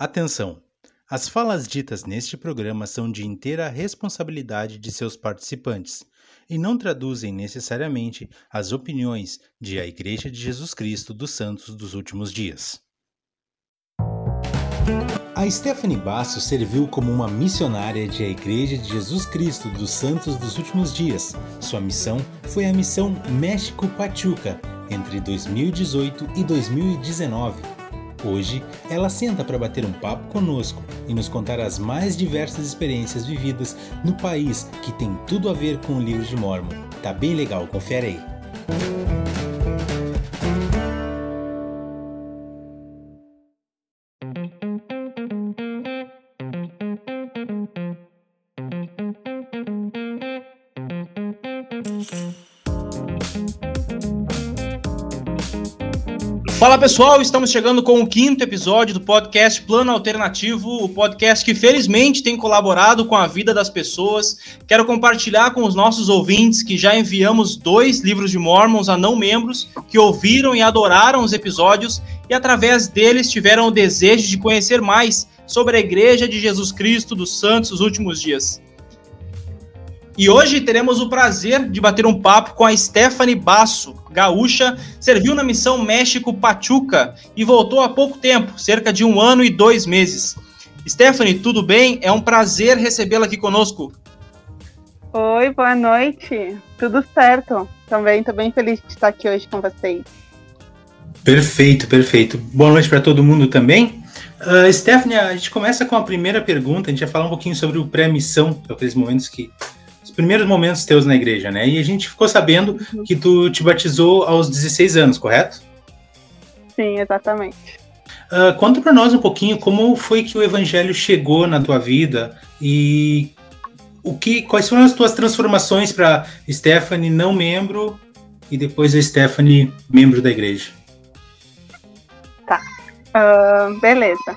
Atenção! As falas ditas neste programa são de inteira responsabilidade de seus participantes e não traduzem necessariamente as opiniões de a Igreja de Jesus Cristo dos Santos dos Últimos Dias. A Stephanie Basso serviu como uma missionária de a Igreja de Jesus Cristo dos Santos dos Últimos Dias. Sua missão foi a missão México Pachuca entre 2018 e 2019 Hoje, ela senta para bater um papo conosco e nos contar as mais diversas experiências vividas no país que tem tudo a ver com o livro de Mormon. Tá bem legal, confere aí. Fala pessoal, estamos chegando com o quinto episódio do podcast Plano Alternativo, o podcast que felizmente tem colaborado com a vida das pessoas. Quero compartilhar com os nossos ouvintes que já enviamos dois livros de Mormons a não membros que ouviram e adoraram os episódios e através deles tiveram o desejo de conhecer mais sobre a Igreja de Jesus Cristo dos Santos dos Últimos Dias. E hoje teremos o prazer de bater um papo com a Stephanie Basso, gaúcha, serviu na missão México Pachuca e voltou há pouco tempo, cerca de um ano e dois meses. Stephanie, tudo bem? É um prazer recebê-la aqui conosco. Oi, boa noite. Tudo certo. Também estou bem feliz de estar aqui hoje com vocês. Perfeito, perfeito. Boa noite para todo mundo também. Uh, Stephanie, a gente começa com a primeira pergunta. A gente vai falar um pouquinho sobre o pré-missão, aqueles momentos que primeiros momentos teus na igreja, né? E a gente ficou sabendo uhum. que tu te batizou aos 16 anos, correto? Sim, exatamente. Uh, conta para nós um pouquinho como foi que o evangelho chegou na tua vida e o que, quais foram as tuas transformações para Stephanie não membro e depois a Stephanie membro da igreja. Tá, uh, beleza.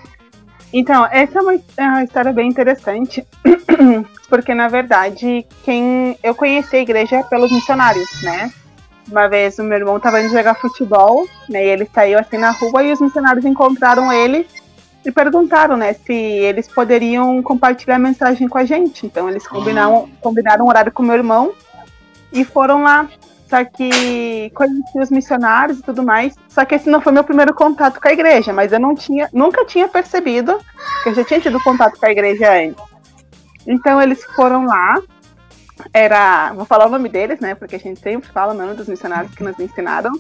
Então, essa é uma, é uma história bem interessante, porque na verdade, quem eu conheci a igreja pelos missionários, né? Uma vez o meu irmão estava indo jogar futebol, né? E ele saiu assim na rua e os missionários encontraram ele e perguntaram, né, se eles poderiam compartilhar a mensagem com a gente. Então eles combinaram, combinaram um horário com o meu irmão e foram lá só que conheci os missionários e tudo mais. Só que esse não foi meu primeiro contato com a igreja, mas eu não tinha, nunca tinha percebido que eu já tinha tido contato com a igreja antes. Então eles foram lá. Era, vou falar o nome deles, né? Porque a gente sempre fala o nome dos missionários que nos ensinaram.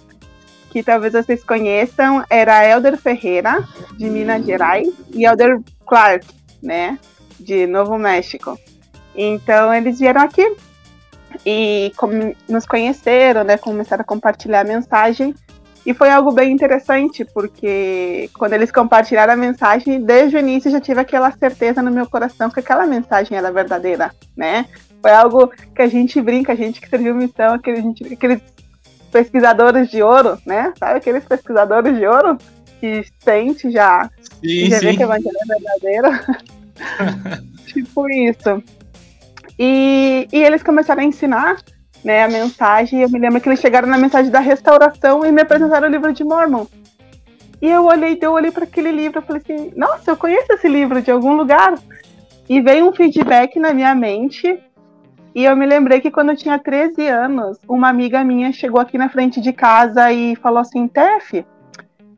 Que talvez vocês conheçam, era Elder Ferreira, de Minas Gerais, e Elder Clark, né? De Novo México. Então eles vieram aqui e nos conheceram, né, começaram a compartilhar a mensagem e foi algo bem interessante porque quando eles compartilharam a mensagem, desde o início já tive aquela certeza no meu coração que aquela mensagem era verdadeira, né? Foi algo que a gente brinca, a gente que serviu missão, aquele, gente, aqueles pesquisadores de ouro, né? Sabe aqueles pesquisadores de ouro que sente já, sim, já sim. vê que a evangelho é verdadeiro? tipo isso. E, e eles começaram a ensinar né, a mensagem. Eu me lembro que eles chegaram na mensagem da restauração e me apresentaram o livro de Mormon. E eu olhei, eu olhei para aquele livro e falei assim: Nossa, eu conheço esse livro de algum lugar. E veio um feedback na minha mente. E eu me lembrei que quando eu tinha 13 anos, uma amiga minha chegou aqui na frente de casa e falou assim: Tef,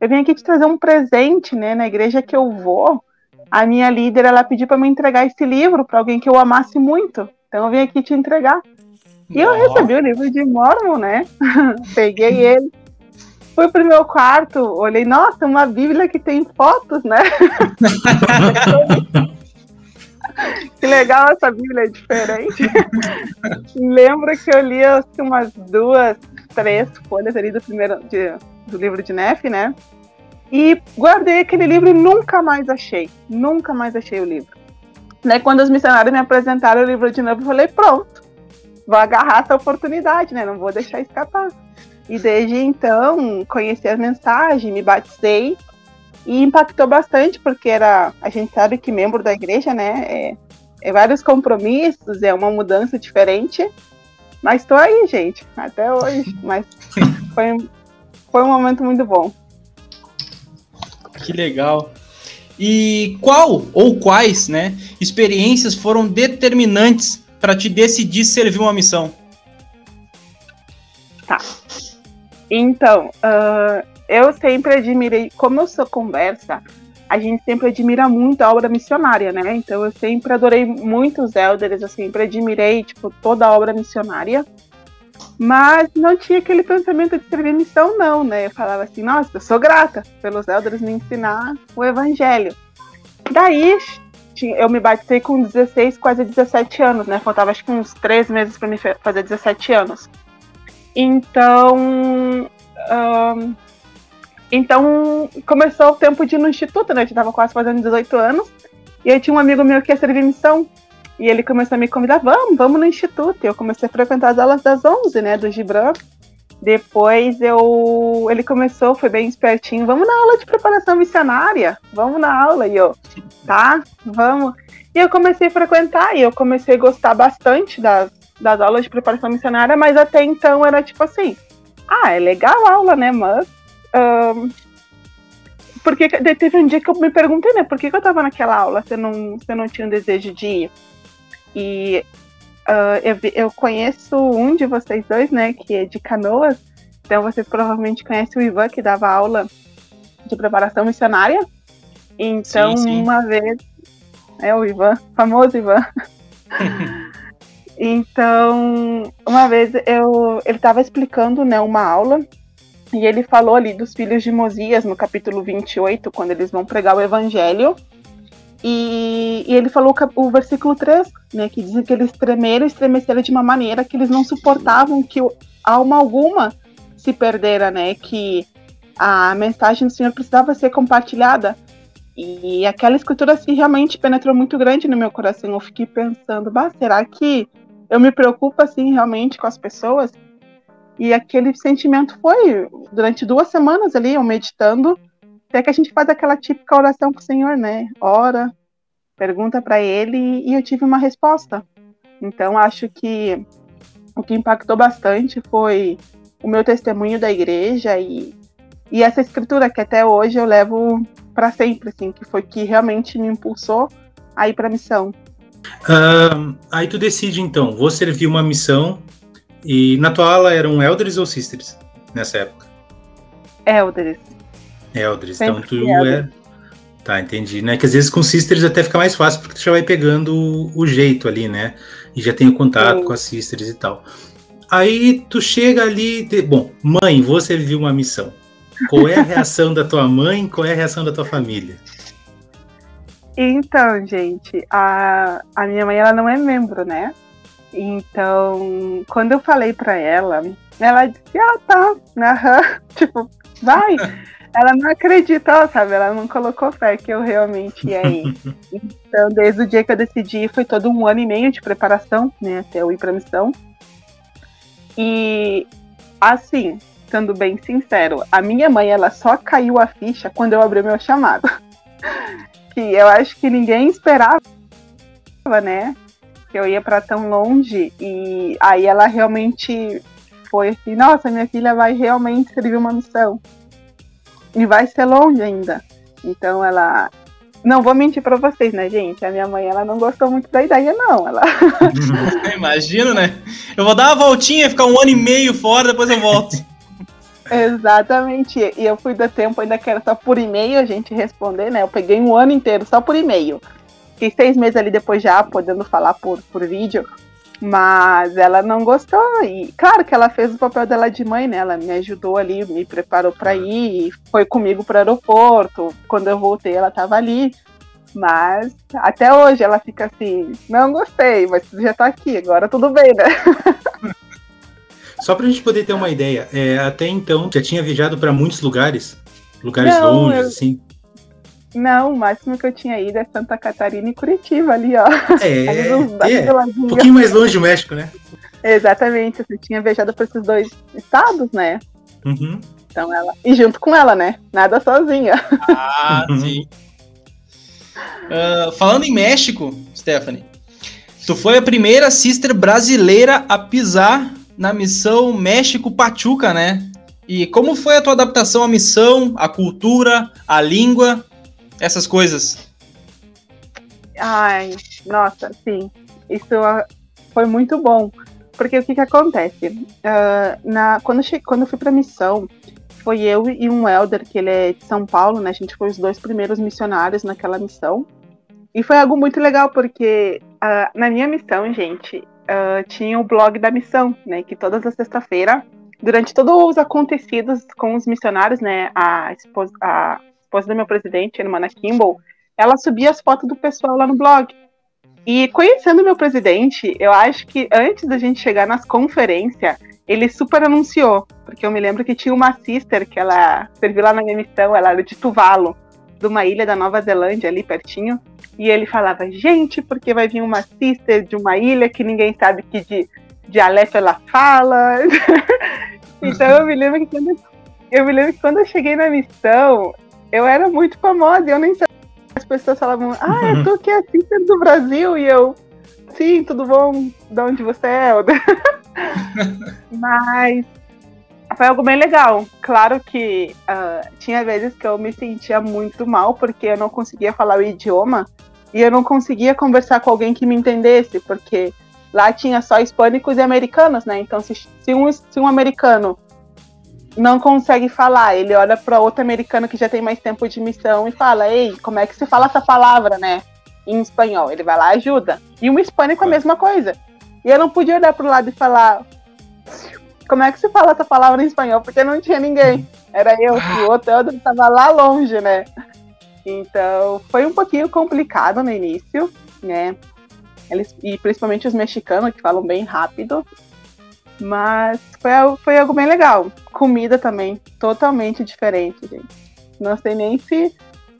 eu vim aqui te trazer um presente, né, na igreja que eu vou a minha líder ela pediu para me entregar esse livro para alguém que eu amasse muito. Então eu vim aqui te entregar. E eu recebi o livro de Mormon, né? Peguei ele. Fui pro meu quarto, olhei, nossa, uma Bíblia que tem fotos, né? que legal essa Bíblia é diferente. Lembro que eu li assim, umas duas, três folhas ali do primeiro de, do livro de Neff, né? E guardei aquele livro e nunca mais achei. Nunca mais achei o livro. Né, quando os missionários me apresentaram o livro de novo, eu falei, pronto, vou agarrar essa oportunidade, né? Não vou deixar escapar. E desde então, conheci as mensagens, me batizei e impactou bastante, porque era, a gente sabe que membro da igreja, né, é, é vários compromissos, é uma mudança diferente. Mas estou aí, gente, até hoje. Mas foi, foi um momento muito bom. Que legal. E qual ou quais, né, experiências foram determinantes para te decidir servir uma missão? Tá. Então, uh, eu sempre admirei, como eu sou conversa, a gente sempre admira muito a obra missionária, né? Então eu sempre adorei muito os elders, eu sempre admirei, tipo, toda a obra missionária. Mas não tinha aquele pensamento de servir missão, não, né? Eu falava assim, nossa, eu sou grata pelos elders me ensinar o evangelho. Daí, eu me batizei com 16, quase 17 anos, né? Faltava acho que uns 3 meses para me fazer 17 anos. Então, então começou o tempo de ir no instituto, né? Eu tava quase fazendo 18 anos. E aí tinha um amigo meu que ia servir missão. E ele começou a me convidar, vamos, vamos no instituto. Eu comecei a frequentar as aulas das 11, né, do Gibran. Depois eu, ele começou, foi bem espertinho, vamos na aula de preparação missionária, vamos na aula. E eu, tá, vamos. E eu comecei a frequentar e eu comecei a gostar bastante das, das aulas de preparação missionária, mas até então era tipo assim, ah, é legal a aula, né, mas... Um, porque teve um dia que eu me perguntei, né, por que, que eu tava naquela aula se eu não, se eu não tinha um desejo de ir? E uh, eu, eu conheço um de vocês dois, né, que é de Canoas, então vocês provavelmente conhecem o Ivan, que dava aula de preparação missionária. Então, sim, sim. uma vez, é o Ivan, famoso Ivan. então, uma vez eu, ele estava explicando, né, uma aula e ele falou ali dos filhos de Mosias no capítulo 28, quando eles vão pregar o evangelho. E, e, ele falou o versículo 3, né, que diz que eles tremeram estremeceram de uma maneira que eles não suportavam que alma alguma se perdera, né, que a mensagem do Senhor precisava ser compartilhada. E aquela escritura assim, realmente penetrou muito grande no meu coração. Eu fiquei pensando, bah, será que eu me preocupo assim realmente com as pessoas? E aquele sentimento foi durante duas semanas ali, eu meditando, até que a gente faz aquela típica oração com o Senhor, né? Ora, pergunta para Ele e eu tive uma resposta. Então acho que o que impactou bastante foi o meu testemunho da igreja e, e essa escritura que até hoje eu levo para sempre, assim, que foi que realmente me impulsou a ir para a missão. Uh, aí tu decide então, vou servir uma missão e na tua ala eram elders ou sisters nessa época? Elders. Eldris. Então tu é. Tá, entendi. Né? Que às vezes com Sisters até fica mais fácil, porque tu já vai pegando o, jeito ali, né? E já tem o contato Sim. com as Sisters e tal. Aí tu chega ali. De... Bom, mãe, vou servir uma missão. Qual é a reação da tua mãe? Qual é a reação da tua família? Então, gente, a, a minha mãe ela não é membro, né? Então, quando eu falei para ela, ela disse: Ah, tá, aham, tipo, vai. Ela não acreditou, sabe? Ela não colocou fé que eu realmente ia ir. então, desde o dia que eu decidi, foi todo um ano e meio de preparação, né? Até eu ir pra missão. E, assim, sendo bem sincero, a minha mãe, ela só caiu a ficha quando eu abri meu chamado. que eu acho que ninguém esperava, né? Que eu ia para tão longe. E aí ela realmente foi assim: nossa, minha filha vai realmente servir uma missão e vai ser longe ainda. Então ela. Não vou mentir para vocês, né, gente? A minha mãe ela não gostou muito da ideia, não. Ela. Imagino, né? Eu vou dar uma voltinha, ficar um ano e meio fora, depois eu volto. Exatamente. E eu fui do tempo ainda que era só por e-mail a gente responder, né? Eu peguei um ano inteiro só por e-mail. Fiquei seis meses ali depois já podendo falar por, por vídeo. Mas ela não gostou. E claro que ela fez o papel dela de mãe, né? Ela me ajudou ali, me preparou para ir, foi comigo para o aeroporto. Quando eu voltei, ela estava ali. Mas até hoje ela fica assim: não gostei, mas já tá aqui, agora tudo bem, né? Só pra gente poder ter uma ideia, é, até então já tinha viajado para muitos lugares, lugares não, longe, eu... assim. Não, o máximo que eu tinha ido é Santa Catarina e Curitiba ali, ó. É, é um pouquinho mais longe do México, né? Exatamente, você tinha viajado para esses dois estados, né? Uhum. Então ela. E junto com ela, né? Nada sozinha. Ah, uhum. sim. Uh, falando em México, Stephanie, tu foi a primeira sister brasileira a pisar na missão México Pachuca, né? E como foi a tua adaptação à missão, à cultura, à língua essas coisas. Ai, nossa, sim. Isso ah, foi muito bom. Porque o que, que acontece? Uh, na, quando, eu quando eu fui pra missão, foi eu e um elder, que ele é de São Paulo, né? A gente foi os dois primeiros missionários naquela missão. E foi algo muito legal, porque uh, na minha missão, gente, uh, tinha o blog da missão, né? Que todas as sexta-feira, durante todos os acontecidos com os missionários, né? A esposa, a esposa do meu presidente, a irmã Kimball, ela subia as fotos do pessoal lá no blog. E conhecendo meu presidente, eu acho que antes da gente chegar nas conferências, ele super anunciou, porque eu me lembro que tinha uma sister que ela serviu lá na minha missão, ela era de Tuvalu, de uma ilha da Nova Zelândia, ali pertinho. E ele falava, gente, porque vai vir uma sister de uma ilha que ninguém sabe que de dialeto ela fala. então eu me lembro que quando eu me lembro que quando eu cheguei na missão, eu era muito famosa e eu nem sabia as pessoas falavam, ah, eu tô aqui assim do Brasil, e eu, sim, tudo bom? De onde você é? Mas foi algo bem legal. Claro que uh, tinha vezes que eu me sentia muito mal porque eu não conseguia falar o idioma e eu não conseguia conversar com alguém que me entendesse, porque lá tinha só hispânicos e americanos, né? Então, se, se, um, se um americano não consegue falar. Ele olha para outro americano que já tem mais tempo de missão e fala: Ei, como é que se fala essa palavra, né? Em espanhol. Ele vai lá ajuda. E um hispânico a mesma coisa. E eu não podia olhar pro lado e falar: Como é que se fala essa palavra em espanhol? Porque não tinha ninguém. Era eu, e o outro estava lá longe, né? Então foi um pouquinho complicado no início, né? Eles, e principalmente os mexicanos que falam bem rápido. Mas foi, foi algo bem legal. Comida também, totalmente diferente, gente. Não sei nem se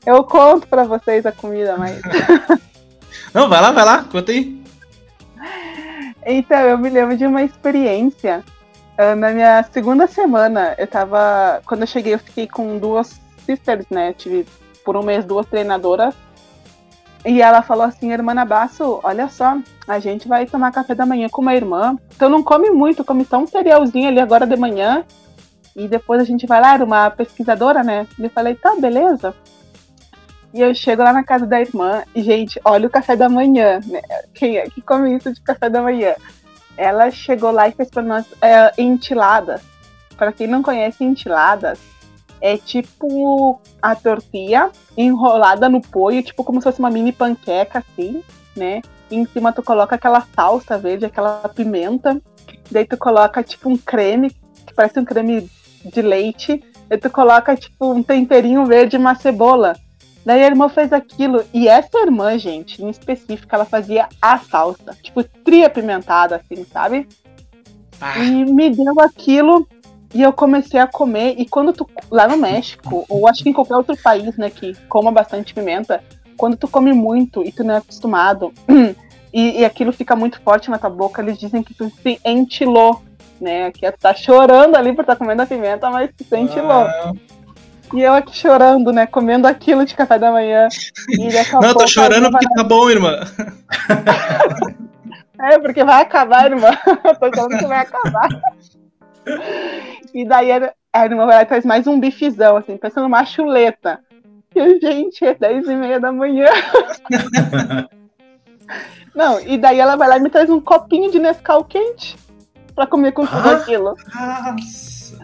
eu conto para vocês a comida, mas. Não, vai lá, vai lá, conta aí. Então, eu me lembro de uma experiência. Uh, na minha segunda semana, eu tava. Quando eu cheguei, eu fiquei com duas sisters, né? tive por um mês duas treinadoras e ela falou assim, irmã Basso, olha só, a gente vai tomar café da manhã com uma irmã. Então não come muito, come só um cerealzinho ali agora de manhã. E depois a gente vai lá, era uma pesquisadora, né? E eu falei, tá, beleza. E eu chego lá na casa da irmã e, gente, olha o café da manhã, né? Quem é que come isso de café da manhã? Ela chegou lá e fez para nós é, enchiladas. Para quem não conhece enchiladas, é tipo a tortilha enrolada no poio, tipo como se fosse uma mini panqueca, assim, né? E em cima tu coloca aquela salsa verde, aquela pimenta. Daí tu coloca tipo um creme, que parece um creme de leite. Daí tu coloca tipo um temperinho verde e uma cebola. Daí a irmã fez aquilo. E essa irmã, gente, em específico, ela fazia a salsa. Tipo, tria pimentada, assim, sabe? Ah. E me deu aquilo. E eu comecei a comer, e quando tu. Lá no México, ou acho que em qualquer outro país, né, que coma bastante pimenta, quando tu come muito e tu não é acostumado, e, e aquilo fica muito forte na tua boca, eles dizem que tu se entilou, né? Que tu tá chorando ali por estar tá comendo a pimenta, mas tu se entilou. Ah. E eu aqui chorando, né? Comendo aquilo de café da manhã. não, tô chorando porque tá bom, irmã. é, porque vai acabar, irmã. tô chorando que vai acabar. E daí a irmã vai lá e traz mais um bifezão, assim, pensando numa chuleta. E eu, gente, é 10 e meia da manhã. Não, e daí ela vai lá e me traz um copinho de Nescau quente pra comer com tudo ah, aquilo. Nossa.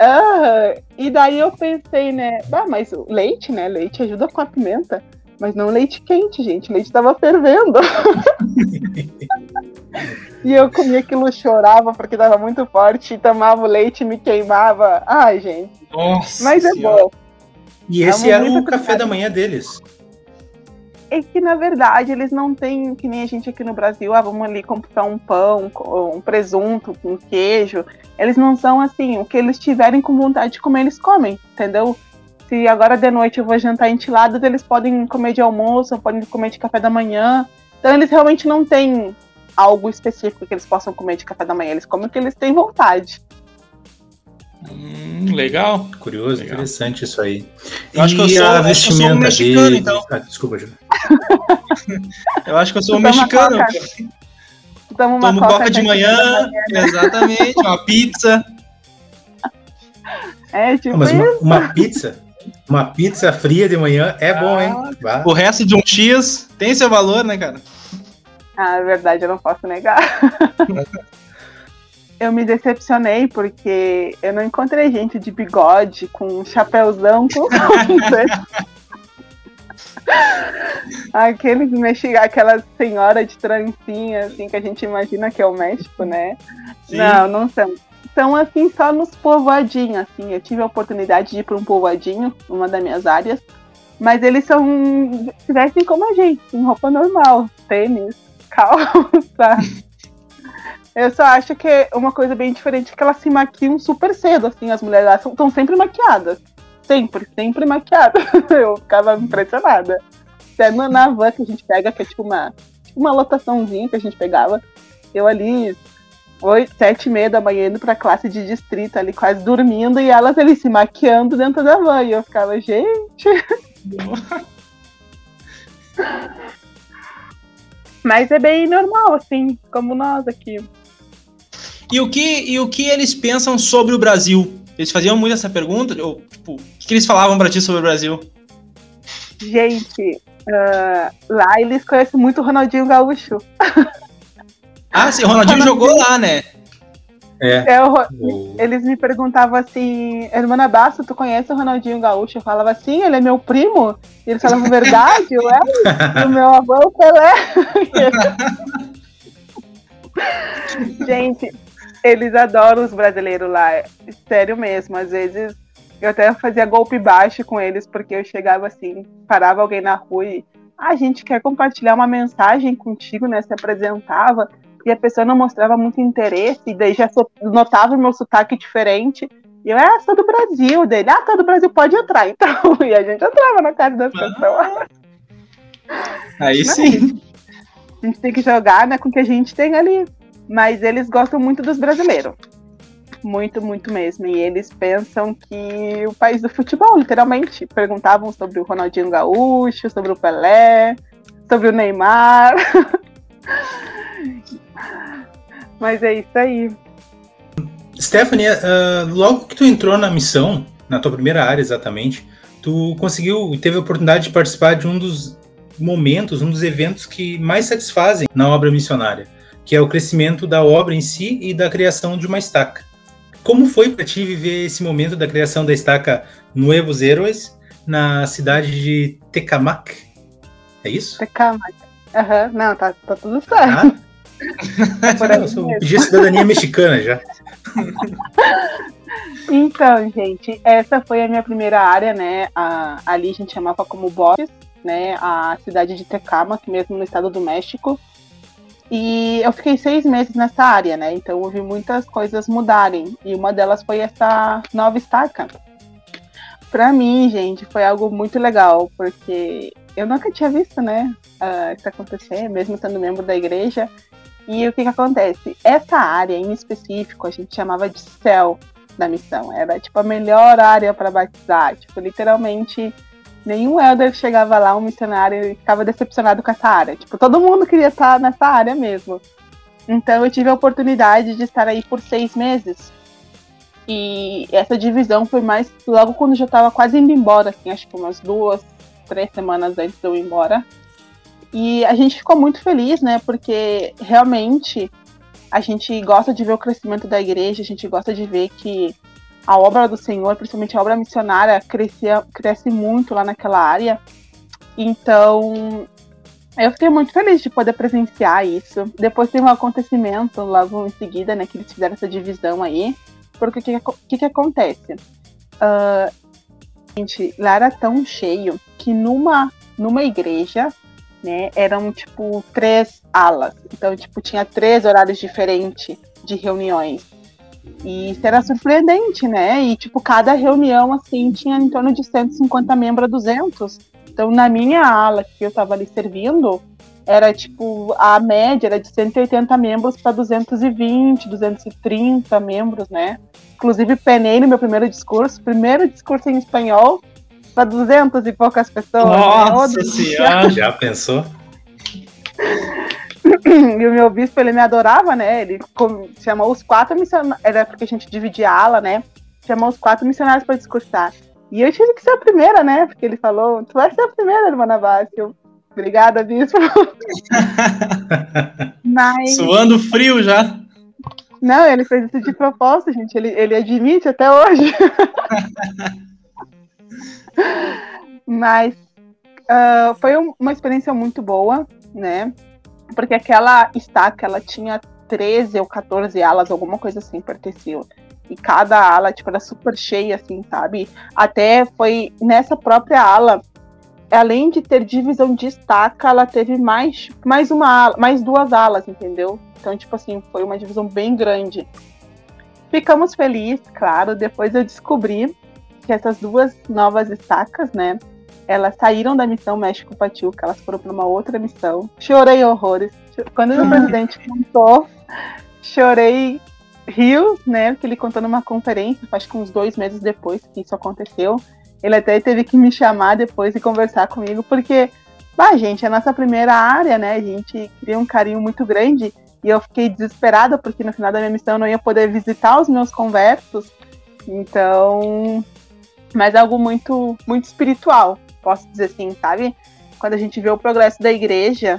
Ah, e daí eu pensei, né? Ah, mas o leite, né? Leite ajuda com a pimenta. Mas não leite quente, gente. Leite tava fervendo. e eu comia aquilo, chorava porque tava muito forte, e tomava o leite e me queimava. Ai, gente. Nossa Mas é bom. E esse era o café da manhã deles. É que, na verdade, eles não têm, que nem a gente aqui no Brasil, ah, vamos ali comprar um pão, um presunto, um queijo. Eles não são assim, o que eles tiverem com vontade de comer, eles comem, entendeu? se agora de noite eu vou jantar entilados, eles podem comer de almoço, podem comer de café da manhã. Então eles realmente não têm algo específico que eles possam comer de café da manhã, eles comem o que eles têm vontade. Hum, legal. Curioso, legal. interessante isso aí. Eu acho que eu sou, a vestimenta um mexicano, dele... então. Ah, desculpa, Júlio. eu acho que eu sou um mexicano. Tomo coca, coca de manhã, manhã né? exatamente, uma pizza. É, tipo Mas uma, uma, pizza? Uma pizza fria de manhã é bom, hein? Ah, o resto de um X tem seu valor, né, cara? Ah, é verdade, eu não posso negar. eu me decepcionei porque eu não encontrei gente de bigode com um chapéuzão com Aquele aquela senhora de trancinha, assim, que a gente imagina que é o México, né? Sim. Não, não são. São, assim, só nos povoadinhos, assim. Eu tive a oportunidade de ir para um povoadinho, uma das minhas áreas. Mas eles são. vestem como a gente, em roupa normal. Tênis, calça. Eu só acho que é uma coisa bem diferente é que elas se maquiam super cedo, assim, as mulheres lá estão sempre maquiadas. Sempre, sempre maquiadas. Eu ficava impressionada. Até na van que a gente pega, que é tipo uma, uma lotaçãozinha que a gente pegava, eu ali, oito, sete e meia da manhã indo pra classe de distrito ali, quase dormindo, e elas ali se maquiando dentro da van. E eu ficava, gente. Mas é bem normal, assim, como nós aqui. E o que, e o que eles pensam sobre o Brasil? Eles faziam muito essa pergunta? Ou, tipo, o que, que eles falavam pra ti sobre o Brasil? Gente, uh, lá eles conhecem muito o Ronaldinho Gaúcho. Ah, sim, o Ronaldinho, Ronaldinho jogou lá, né? É. é o, eles me perguntavam assim, Hermana Basso, tu conhece o Ronaldinho Gaúcho? Eu falava assim, ele é meu primo. E eles falavam verdade, ué? o meu avô é o Pelé. Gente, eles adoram os brasileiros lá, sério mesmo. Às vezes eu até fazia golpe baixo com eles, porque eu chegava assim, parava alguém na rua e ah, a gente quer compartilhar uma mensagem contigo, né? Se apresentava e a pessoa não mostrava muito interesse, e daí já notava o meu sotaque diferente. E eu, ah, sou do Brasil, dele, ah, todo do Brasil, pode entrar, então. E a gente entrava na casa das ah. pessoas. Aí sim. A gente tem que jogar né, com o que a gente tem ali. Mas eles gostam muito dos brasileiros. Muito, muito mesmo. E eles pensam que o país do futebol, literalmente. Perguntavam sobre o Ronaldinho Gaúcho, sobre o Pelé, sobre o Neymar. Mas é isso aí. Stephanie, uh, logo que tu entrou na missão, na tua primeira área exatamente, tu conseguiu e teve a oportunidade de participar de um dos momentos, um dos eventos que mais satisfazem na obra missionária, que é o crescimento da obra em si e da criação de uma estaca. Como foi para ti viver esse momento da criação da estaca Nuevos Heróis na cidade de Tecamac? É isso? Tecamac. Aham, uhum. não, tá, tá tudo certo. Ah? eu pedi cidadania mexicana já. Então, gente, essa foi a minha primeira área, né? A, ali a gente chamava como Borges, né? A cidade de Tecamac, mesmo no estado do México. E eu fiquei seis meses nessa área, né? Então eu vi muitas coisas mudarem. E uma delas foi essa nova estaca. Para mim, gente, foi algo muito legal, porque eu nunca tinha visto, né? Uh, isso acontecer, mesmo sendo membro da igreja. E o que, que acontece? Essa área em específico a gente chamava de céu da missão. Era tipo a melhor área para batizar. Tipo, literalmente nenhum elder chegava lá, um missionário, e ficava decepcionado com essa área. Tipo, todo mundo queria estar nessa área mesmo. Então eu tive a oportunidade de estar aí por seis meses. E essa divisão foi mais logo quando eu já estava quase indo embora, assim, acho que umas duas, três semanas antes de eu ir embora. E a gente ficou muito feliz, né? Porque realmente a gente gosta de ver o crescimento da igreja, a gente gosta de ver que a obra do Senhor, principalmente a obra missionária, crescia, cresce muito lá naquela área. Então, eu fiquei muito feliz de poder presenciar isso. Depois teve um acontecimento logo em seguida, né, que eles fizeram essa divisão aí. Porque o que, que, que, acontece? Uh, gente, lá era tão cheio que numa, numa igreja né? Eram tipo três alas. Então, tipo, tinha três horários diferentes de reuniões. E isso era surpreendente, né? E, tipo, cada reunião, assim, tinha em torno de 150 membros a 200. Então, na minha ala que eu tava ali servindo, era, tipo, a média era de 180 membros para 220, 230 membros, né? Inclusive, penei no meu primeiro discurso, primeiro discurso em espanhol, para 200 e poucas pessoas. Né? Nossa né? senhora! Já pensou? e o meu bispo, ele me adorava, né? Ele chamou os quatro missionários, era porque a gente dividia a ala, né? Chamou os quatro missionários para discursar. E eu tive que ser a primeira, né? Porque ele falou, tu vai ser a primeira, irmã Navassi. Eu, obrigada, bispo. Mas... Suando frio já. Não, ele fez isso de propósito, gente. Ele, ele admite até hoje. Mas uh, foi um, uma experiência muito boa, né? Porque aquela estaca, ela tinha 13 ou 14 alas, alguma coisa assim, pertencia. E cada ala, tipo, era super cheia, assim, sabe? Até foi nessa própria ala, além de ter divisão de estaca, ela teve mais, mais uma ala, mais duas alas, entendeu? Então, tipo assim, foi uma divisão bem grande. Ficamos felizes, claro. Depois eu descobri que essas duas novas estacas, né? Elas saíram da missão México Pachuca, elas foram para uma outra missão. Chorei horrores. Quando o presidente contou, chorei rios, né? Que ele contou numa conferência, acho que uns dois meses depois que isso aconteceu. Ele até teve que me chamar depois e conversar comigo, porque, bah, gente, é a nossa primeira área, né? A gente cria um carinho muito grande e eu fiquei desesperada porque no final da minha missão eu não ia poder visitar os meus conversos. Então, mas é algo muito, muito espiritual, posso dizer assim, sabe? Quando a gente vê o progresso da igreja,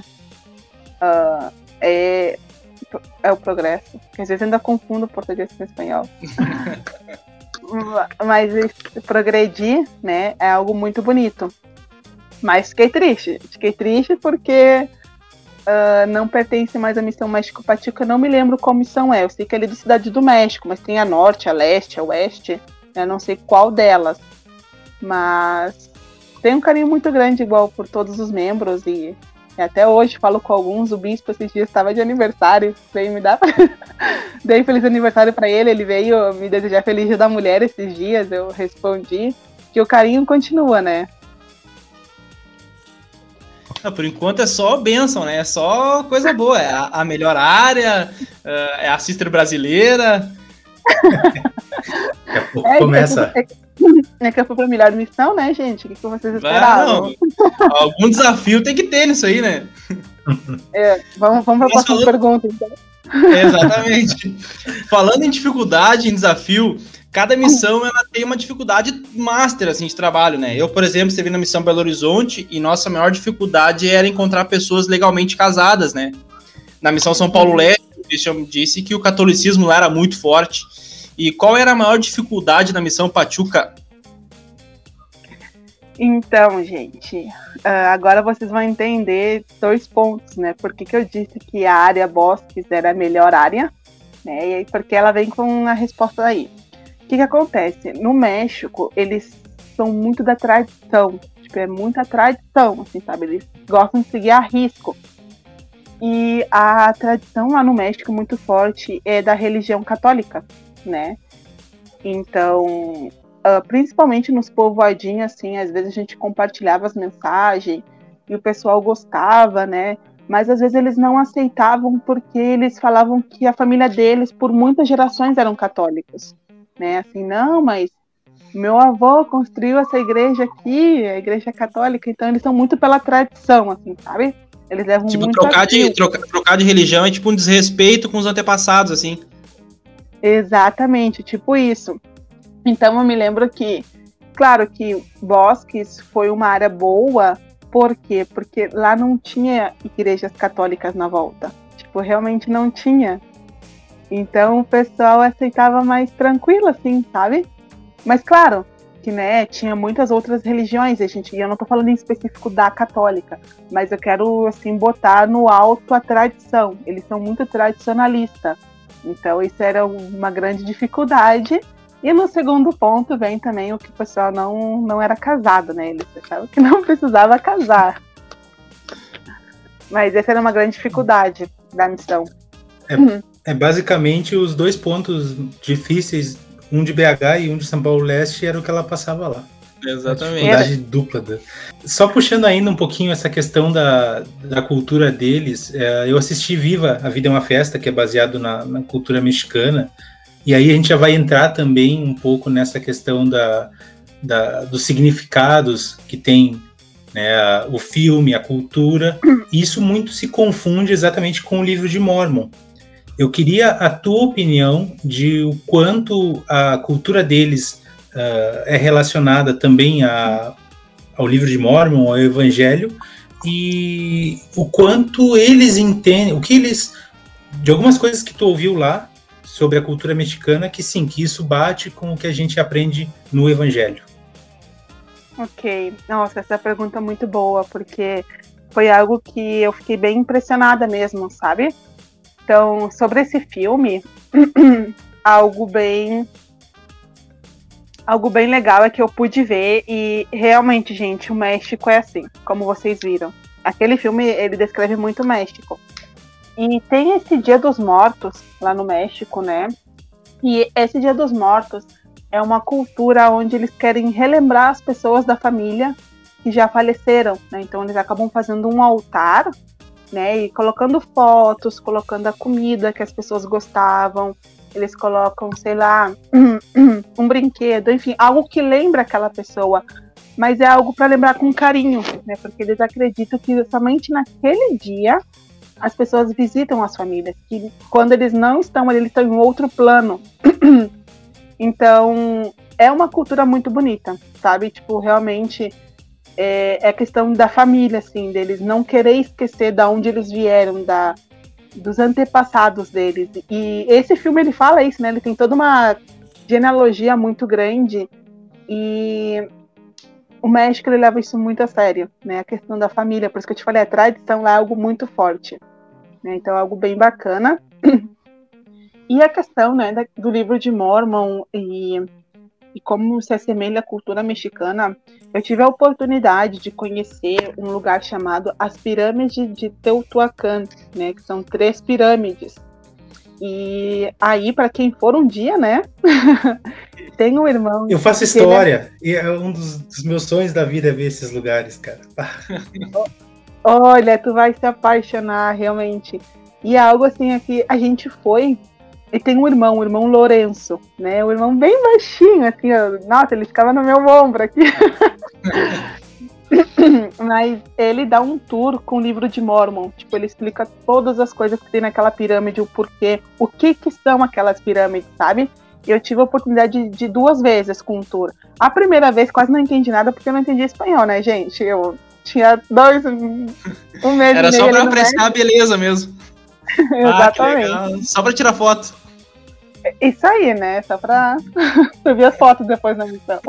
uh, é, é o progresso. Às vezes ainda confundo português com espanhol. Mas progredir, né, é algo muito bonito. Mas fiquei triste. Fiquei triste porque uh, não pertence mais à missão México Patica. Eu não me lembro qual missão é. Eu sei que é ali do Cidade do México, mas tem a norte, a leste, a oeste. Eu não sei qual delas. Mas tem um carinho muito grande, igual por todos os membros. E, e até hoje falo com alguns. O bispo esses dias estava de aniversário. Veio me dar. Dei feliz aniversário para ele. Ele veio me desejar feliz dia da mulher esses dias. Eu respondi que o carinho continua, né? Ah, por enquanto é só bênção, né? É só coisa boa. É a, a melhor área, uh, é a sister brasileira. É, começa. É, é que eu fui pra melhor missão, né, gente? O que, que vocês esperavam? algum desafio tem que ter nisso aí, né? É, vamos, vamos pra próxima falando... pergunta, então. É, exatamente. falando em dificuldade, em desafio, cada missão ela tem uma dificuldade master assim de trabalho, né? Eu, por exemplo, estive na missão Belo Horizonte e nossa maior dificuldade era encontrar pessoas legalmente casadas, né? Na missão São Paulo. Leste, o Christian disse que o catolicismo lá era muito forte. E qual era a maior dificuldade na missão Pachuca? Então, gente, uh, agora vocês vão entender dois pontos, né? Por que, que eu disse que a área Bosques era a melhor área, né? E porque ela vem com a resposta aí. O que, que acontece? No México, eles são muito da tradição. Tipo, é muita tradição, assim, sabe? Eles gostam de seguir a risco. E a tradição lá no México muito forte é da religião católica, né? Então, uh, principalmente nos povoadinhos, assim, às vezes a gente compartilhava as mensagens e o pessoal gostava, né? Mas às vezes eles não aceitavam porque eles falavam que a família deles, por muitas gerações, eram católicos né? Assim, não, mas meu avô construiu essa igreja aqui, a igreja católica, então eles são muito pela tradição, assim, sabe? Eles levam tipo, muito trocar de, troca, trocar de religião é tipo um desrespeito com os antepassados, assim. Exatamente, tipo isso. Então eu me lembro que, claro que Bosques foi uma área boa, por quê? Porque lá não tinha igrejas católicas na volta. Tipo, realmente não tinha. Então o pessoal aceitava mais tranquilo, assim, sabe? Mas claro, que né, tinha muitas outras religiões, a gente, eu não tô falando em específico da católica, mas eu quero assim botar no alto a tradição. Eles são muito tradicionalistas. Então isso era uma grande dificuldade. E no segundo ponto vem também o que o pessoal não, não era casado, né? Eles achavam que não precisava casar. Mas essa era uma grande dificuldade da missão. É. É basicamente os dois pontos difíceis, um de BH e um de São Paulo Leste, era o que ela passava lá. Exatamente. dificuldade dupla. Da... Só puxando ainda um pouquinho essa questão da, da cultura deles, é, eu assisti Viva, A Vida é uma Festa, que é baseado na, na, cultura mexicana, e aí a gente já vai entrar também um pouco nessa questão da, da dos significados que tem né, o filme, a cultura. Isso muito se confunde exatamente com o livro de Mormon, eu queria a tua opinião de o quanto a cultura deles uh, é relacionada também a, ao livro de Mormon, ao Evangelho, e o quanto eles entendem, o que eles, de algumas coisas que tu ouviu lá sobre a cultura mexicana, que sim, que isso bate com o que a gente aprende no Evangelho. Ok, nossa, essa pergunta é muito boa, porque foi algo que eu fiquei bem impressionada mesmo, sabe? Então, sobre esse filme, algo bem algo bem legal é que eu pude ver e realmente, gente, o México é assim, como vocês viram. Aquele filme, ele descreve muito o México. E tem esse Dia dos Mortos lá no México, né? E esse Dia dos Mortos é uma cultura onde eles querem relembrar as pessoas da família que já faleceram, né? Então eles acabam fazendo um altar, né? E colocando fotos, colocando a comida que as pessoas gostavam, eles colocam, sei lá, um brinquedo, enfim, algo que lembra aquela pessoa, mas é algo para lembrar com carinho, né? Porque eles acreditam que somente naquele dia as pessoas visitam as famílias, que quando eles não estão ali, eles estão em outro plano. então, é uma cultura muito bonita, sabe? Tipo, realmente é, é questão da família, assim, deles não querer esquecer da onde eles vieram, da, dos antepassados deles. E esse filme ele fala isso, né? Ele tem toda uma genealogia muito grande e o México ele leva isso muito a sério, né? A questão da família, por isso que eu te falei, a tradição lá é algo muito forte, né? Então é algo bem bacana. E a questão, né, do livro de Mormon e e como se assemelha à cultura mexicana, eu tive a oportunidade de conhecer um lugar chamado as Pirâmides de Teotihuacan, né, que são três pirâmides. E aí, para quem for um dia, né, tem um irmão. Eu faço história, é... e é um dos, dos, meus sonhos da vida é ver esses lugares, cara. Olha, tu vai se apaixonar realmente. E é algo assim aqui, a gente foi e tem um irmão, o irmão Lourenço, né? O irmão bem baixinho, assim, ó. nossa, ele ficava no meu ombro aqui. Mas ele dá um tour com o livro de Mormon. Tipo, ele explica todas as coisas que tem naquela pirâmide, o porquê, o que que são aquelas pirâmides, sabe? Eu tive a oportunidade de, de duas vezes com o tour. A primeira vez quase não entendi nada porque eu não entendi espanhol, né, gente? Eu tinha dois, um mês Era só pra apreciar a beleza mesmo. Exatamente. Ah, Só para tirar foto. Isso aí, né? Só para subir as fotos depois na missão.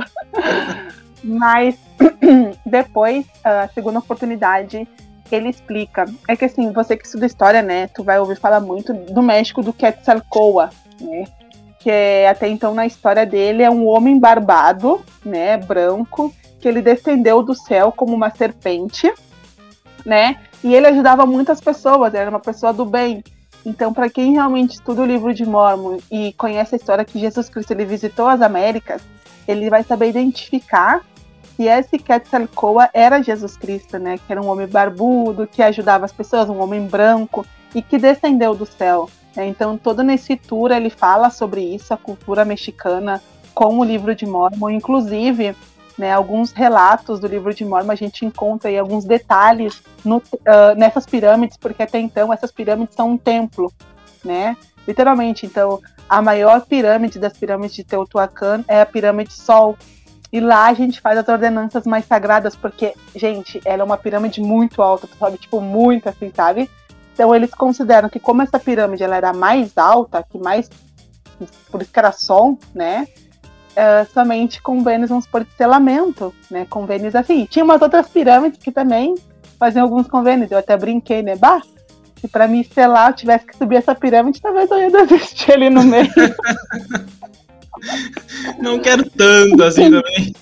Mas depois, a segunda oportunidade, ele explica. É que assim, você que estuda história, né? Tu vai ouvir falar muito do México do Quetzalcoatl, né? Que é, até então na história dele é um homem barbado, né? Branco, que ele descendeu do céu como uma serpente, né? E ele ajudava muitas pessoas, era uma pessoa do bem. Então, para quem realmente estuda o livro de Mormon e conhece a história que Jesus Cristo ele visitou as Américas, ele vai saber identificar que esse Quetzalcoatl era Jesus Cristo, né? Que era um homem barbudo, que ajudava as pessoas, um homem branco e que descendeu do céu. Né? Então, todo nesse tour ele fala sobre isso, a cultura mexicana com o livro de Mormon, inclusive né, alguns relatos do livro de Mormon, a gente encontra aí alguns detalhes no, uh, nessas pirâmides, porque até então essas pirâmides são um templo, né? Literalmente, então, a maior pirâmide das pirâmides de Teotihuacan é a pirâmide Sol. E lá a gente faz as ordenanças mais sagradas, porque, gente, ela é uma pirâmide muito alta, sabe? Tipo, muito assim, sabe? Então eles consideram que como essa pirâmide ela era mais alta, que mais por isso que era Sol, né? Uh, somente com Vênus, vamos supor, de selamento, né? Convênios assim. Tinha umas outras pirâmides que também faziam alguns convênios. Eu até brinquei, né? Bah, se para mim selar eu tivesse que subir essa pirâmide, talvez eu ia desistir ali no meio. Não quero tanto assim também.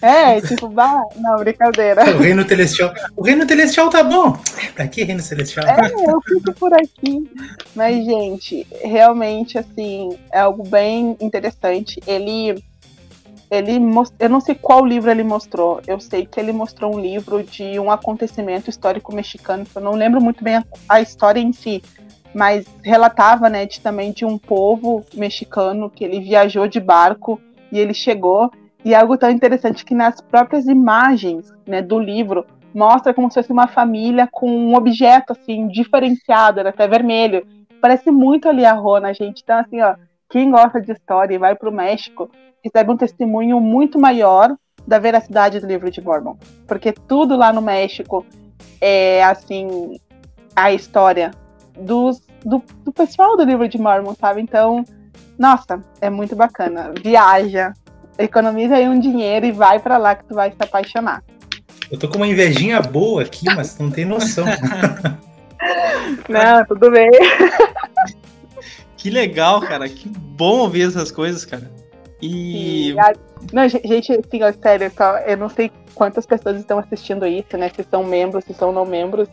É, tipo, bah, não, brincadeira. O reino celestial. O reino celestial tá bom. Pra que reino celestial? É, eu fico por aqui. Mas, gente, realmente, assim, é algo bem interessante. Ele. Ele most... Eu não sei qual livro ele mostrou. Eu sei que ele mostrou um livro de um acontecimento histórico mexicano. Eu não lembro muito bem a, a história em si, mas relatava, né, de, também de um povo mexicano que ele viajou de barco e ele chegou e algo tão interessante que nas próprias imagens né, do livro mostra como se fosse uma família com um objeto assim diferenciado, era até vermelho. Parece muito ali a Rona, gente. Então, assim, ó, quem gosta de história e vai para o México, recebe um testemunho muito maior da veracidade do livro de Mormon. Porque tudo lá no México é, assim, a história dos, do, do pessoal do livro de Mormon, sabe? Então, nossa, é muito bacana. Viaja, economiza aí um dinheiro e vai para lá que tu vai se apaixonar. Eu tô com uma invejinha boa aqui, mas não tem noção. não, tudo bem. Que legal, cara. Que bom ouvir essas coisas, cara. E. a... Não, gente, assim, ó, sério, eu não sei quantas pessoas estão assistindo isso, né? Se são membros, se são não membros.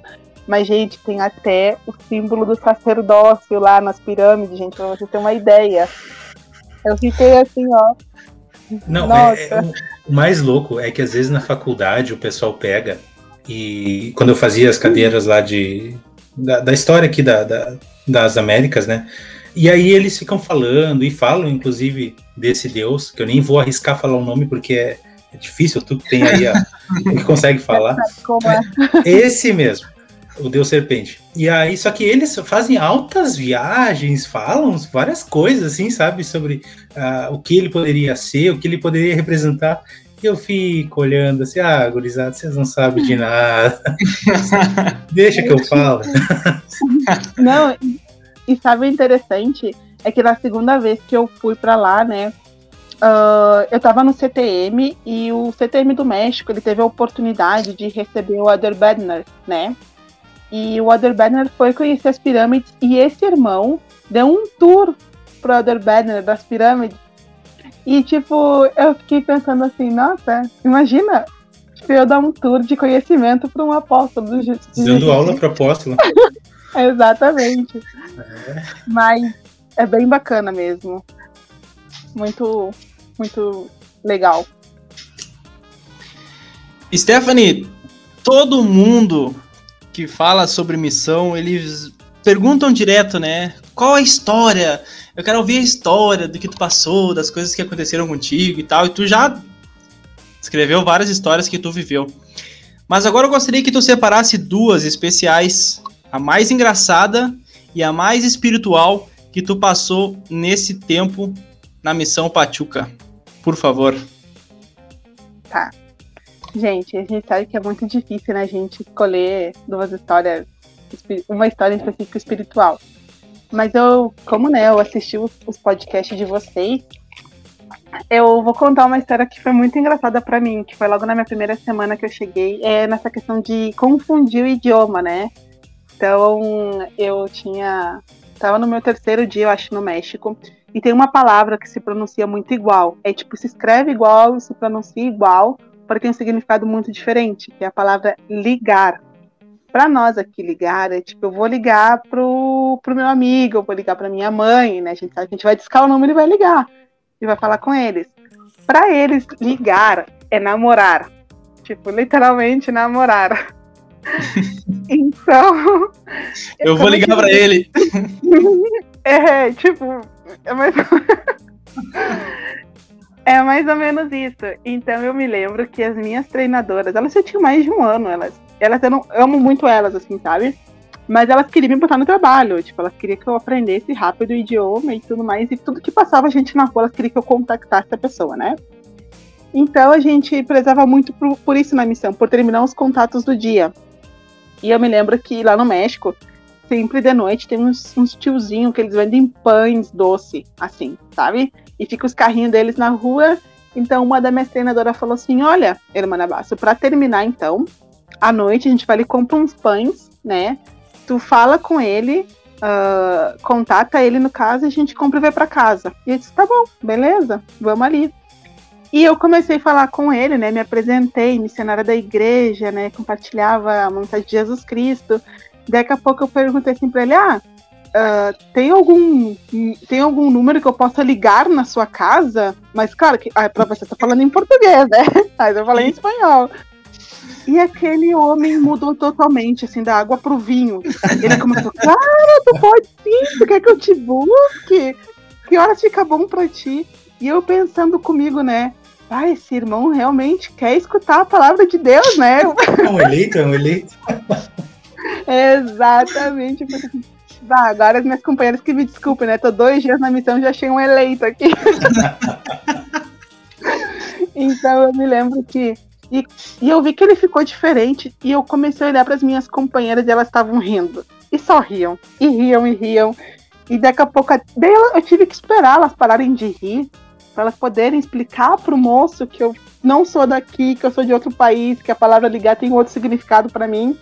Mas, gente, tem até o símbolo do sacerdócio lá nas pirâmides, gente, pra você ter uma ideia. Eu fiquei assim, ó. Não, é, é, o mais louco é que às vezes na faculdade o pessoal pega e quando eu fazia as cadeiras lá de da, da história aqui da, da, das Américas, né? E aí eles ficam falando e falam, inclusive, desse Deus, que eu nem vou arriscar falar o nome porque é, é difícil, tu que tem aí a, que consegue falar. É? Esse mesmo, o Deus Serpente. E aí, só que eles fazem altas viagens, falam várias coisas, assim, sabe, sobre uh, o que ele poderia ser, o que ele poderia representar. E eu fico olhando assim, ah, gurizada, vocês não sabem de nada. Deixa que eu falo. Não, e sabe o interessante? É que na segunda vez que eu fui para lá, né? Uh, eu estava no CTM e o CTM do México ele teve a oportunidade de receber o Ader Bednar, né? E o Ader Bednar foi conhecer as pirâmides e esse irmão deu um tour pro Ader Bednar das pirâmides. E tipo, eu fiquei pensando assim, nossa, imagina tipo, eu dar um tour de conhecimento para um apóstolo do Dando aula pro apóstolo. Exatamente. É. Mas é bem bacana mesmo. Muito, muito legal. Stephanie, todo mundo que fala sobre missão, eles perguntam direto, né? Qual a história? Eu quero ouvir a história do que tu passou, das coisas que aconteceram contigo e tal. E tu já escreveu várias histórias que tu viveu. Mas agora eu gostaria que tu separasse duas especiais a mais engraçada e a mais espiritual que tu passou nesse tempo na missão Pachuca. Por favor. Tá. Gente, a gente sabe que é muito difícil, né, a gente escolher duas histórias, uma história em específico espiritual. Mas eu, como né, eu assisti os, podcasts de vocês, eu vou contar uma história que foi muito engraçada para mim, que foi logo na minha primeira semana que eu cheguei, é nessa questão de confundir o idioma, né? Então, eu tinha. Tava no meu terceiro dia, eu acho, no México. E tem uma palavra que se pronuncia muito igual. É tipo, se escreve igual se pronuncia igual, porque tem um significado muito diferente, que é a palavra ligar. Para nós aqui, ligar é tipo, eu vou ligar pro, pro meu amigo, eu vou ligar para minha mãe, né? A gente, a gente vai discar o número e vai ligar. E vai falar com eles. Para eles, ligar é namorar. Tipo, literalmente namorar. então. Eu vou ligar para ele. é, tipo, é mais... é mais ou menos isso. Então eu me lembro que as minhas treinadoras, elas já tinham mais de um ano, elas, elas eram, eu amo muito elas, assim, sabe? Mas elas queriam me botar no trabalho, tipo, elas queriam que eu aprendesse rápido o idioma e tudo mais, e tudo que passava a gente na rua, elas queriam que eu contactasse a pessoa, né? Então a gente prezava muito por, por isso na missão, por terminar os contatos do dia. E eu me lembro que lá no México, sempre de noite tem uns, uns tiozinhos que eles vendem pães doce, assim, sabe? E fica os carrinhos deles na rua. Então uma da minhas treinadoras falou assim: Olha, irmã Basso, para terminar então, à noite a gente vai ali compra uns pães, né? Tu fala com ele, uh, contata ele no caso e a gente compra e vai para casa. E eu disse: Tá bom, beleza, vamos ali. E eu comecei a falar com ele, né? Me apresentei, missionária da igreja, né? Compartilhava a mensagem de Jesus Cristo. Daqui a pouco eu perguntei assim para ele: Ah, uh, tem algum tem algum número que eu possa ligar na sua casa? Mas claro que ah, para você tá falando em português, né? Mas eu falei em espanhol. E aquele homem mudou totalmente, assim, da água pro vinho. Ele começou, claro, tu pode sim, tu quer que eu te busque? Que horas fica bom pra ti? E eu pensando comigo, né? ah, esse irmão realmente quer escutar a palavra de Deus, né? É um eleito, é um eleito. Exatamente. Ah, agora as minhas companheiras que me desculpem, né? Tô dois dias na missão e já achei um eleito aqui. Então eu me lembro que. E, e eu vi que ele ficou diferente. E eu comecei a olhar para as minhas companheiras e elas estavam rindo. E só riam. E riam e riam. E daqui a pouco. Daí eu, eu tive que esperar elas pararem de rir. Para elas poderem explicar pro moço que eu não sou daqui, que eu sou de outro país, que a palavra ligar tem outro significado para mim.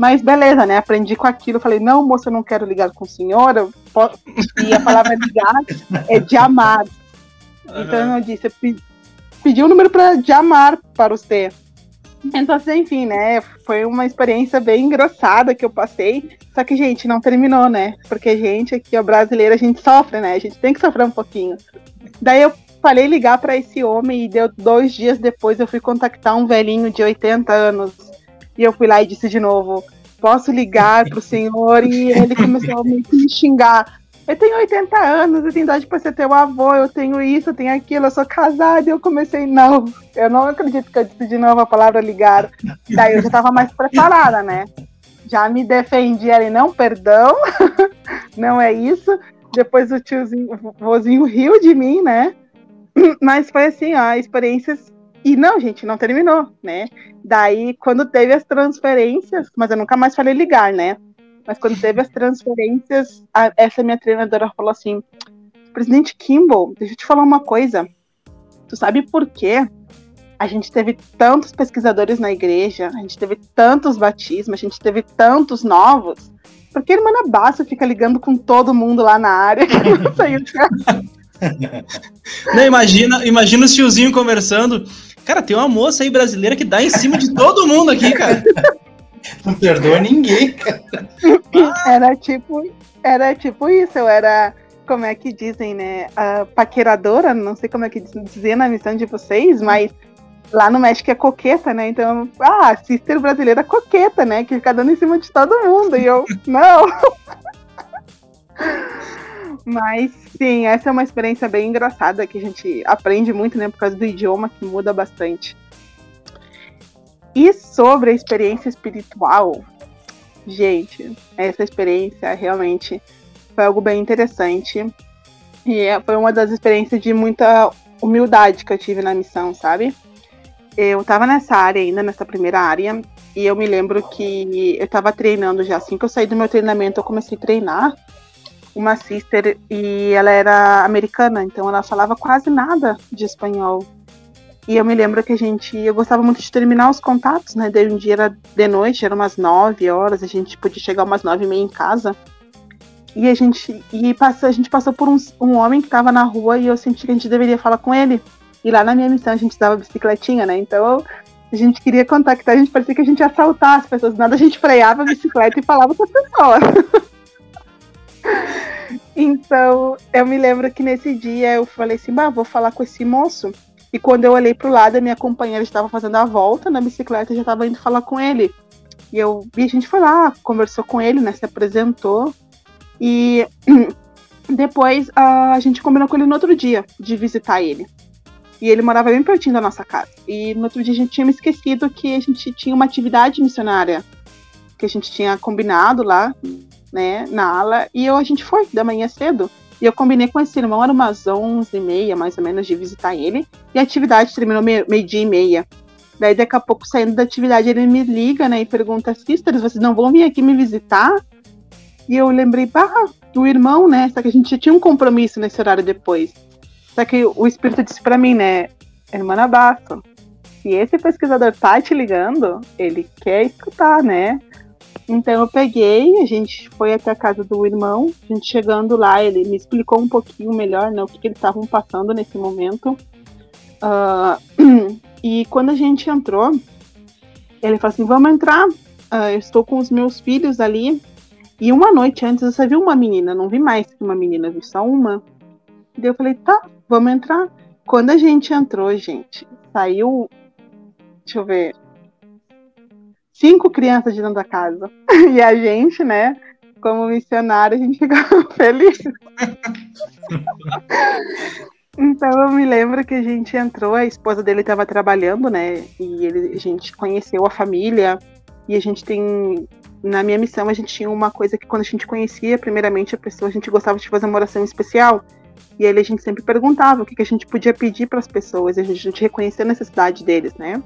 Mas beleza, né? Aprendi com aquilo. Falei, não, moço, eu não quero ligar com o senhor. Eu posso... E a palavra ligar é de amar. Uhum. Então eu disse, eu pedi o um número para de amar para você. Então, enfim, né? Foi uma experiência bem engraçada que eu passei. Só que, gente, não terminou, né? Porque gente aqui, ó, brasileira, a gente sofre, né? A gente tem que sofrer um pouquinho. Daí eu falei ligar para esse homem e deu dois dias depois eu fui contactar um velhinho de 80 anos e eu fui lá e disse de novo: posso ligar pro senhor? E ele começou a me xingar. Eu tenho 80 anos, eu tenho idade para ser teu avô, eu tenho isso, eu tenho aquilo, eu sou casada. E eu comecei, não, eu não acredito que eu disse de novo a palavra ligar. Daí eu já estava mais preparada, né? Já me defendi ali, não, perdão, não é isso. Depois o tiozinho, o vozinho riu de mim, né? Mas foi assim, ó, experiências e não, gente, não terminou, né? Daí, quando teve as transferências, mas eu nunca mais falei ligar, né? Mas quando teve as transferências, a, essa minha treinadora falou assim: Presidente Kimball, deixa eu te falar uma coisa. Tu sabe por quê? A gente teve tantos pesquisadores na igreja, a gente teve tantos batismos, a gente teve tantos novos. Porque a irmã Bassa fica ligando com todo mundo lá na área que não sei o que. Não, imagina, imagina o tiozinho conversando. Cara, tem uma moça aí brasileira que dá em cima de todo mundo aqui, cara. Não perdoa ninguém, cara. Era tipo, era tipo isso, eu era, como é que dizem, né? A paqueradora, não sei como é que dizia na missão de vocês, mas lá no México é coqueta, né? Então, ah, sister brasileira coqueta, né? Que fica dando em cima de todo mundo. E eu, não. Mas sim, essa é uma experiência bem engraçada que a gente aprende muito, né, por causa do idioma que muda bastante. E sobre a experiência espiritual, gente, essa experiência realmente foi algo bem interessante. E é, foi uma das experiências de muita humildade que eu tive na missão, sabe? Eu tava nessa área ainda, nessa primeira área, e eu me lembro que eu tava treinando já. Assim que eu saí do meu treinamento, eu comecei a treinar uma sister e ela era americana, então ela falava quase nada de espanhol. E eu me lembro que a gente, eu gostava muito de terminar os contatos, né? Daí um dia era de noite, era umas nove horas, a gente podia chegar umas nove e meia em casa. E a gente, e passa, a gente passou por um, um homem que estava na rua e eu senti que a gente deveria falar com ele. E lá na minha missão a gente dava bicicletinha, né? Então a gente queria contactar, a gente parecia que a gente ia assaltar as pessoas. Nada a gente freava a bicicleta e falava com as pessoas. Então, eu me lembro que nesse dia eu falei assim, bah, vou falar com esse moço. E quando eu olhei pro lado, a minha companheira estava fazendo a volta na bicicleta e já estava indo falar com ele. E eu a gente foi lá, conversou com ele, né? Se apresentou. E depois a gente combinou com ele no outro dia de visitar ele. E ele morava bem pertinho da nossa casa. E no outro dia a gente tinha me esquecido que a gente tinha uma atividade missionária que a gente tinha combinado lá né, na ala, e eu, a gente foi da manhã cedo. E eu combinei com esse irmão, era umas 11 e meia, mais ou menos, de visitar ele. E a atividade terminou meio-dia e meia. Daí, daqui a pouco, saindo da atividade, ele me liga, né, e pergunta, sisters, vocês não vão vir aqui me visitar? E eu lembrei, bah, do irmão, né, só que a gente tinha um compromisso nesse horário depois. Só que o Espírito disse para mim, né, irmã Nabato, se esse pesquisador tá te ligando, ele quer escutar, né? Então eu peguei, a gente foi até a casa do irmão, a gente chegando lá, ele me explicou um pouquinho melhor, né, o que, que eles estavam passando nesse momento. Uh, e quando a gente entrou, ele falou assim, vamos entrar, uh, eu estou com os meus filhos ali. E uma noite antes eu só vi uma menina, não vi mais que uma menina, vi só uma. E eu falei, tá, vamos entrar. Quando a gente entrou, gente, saiu, deixa eu ver, cinco crianças de dentro da casa. E a gente, né, como missionária, a gente ficava feliz. então eu me lembro que a gente entrou, a esposa dele estava trabalhando, né? E ele, a gente conheceu a família. E a gente tem. Na minha missão, a gente tinha uma coisa que quando a gente conhecia, primeiramente, a pessoa, a gente gostava de fazer uma oração especial. E aí a gente sempre perguntava o que, que a gente podia pedir para as pessoas, e a gente reconhecer a necessidade deles, né?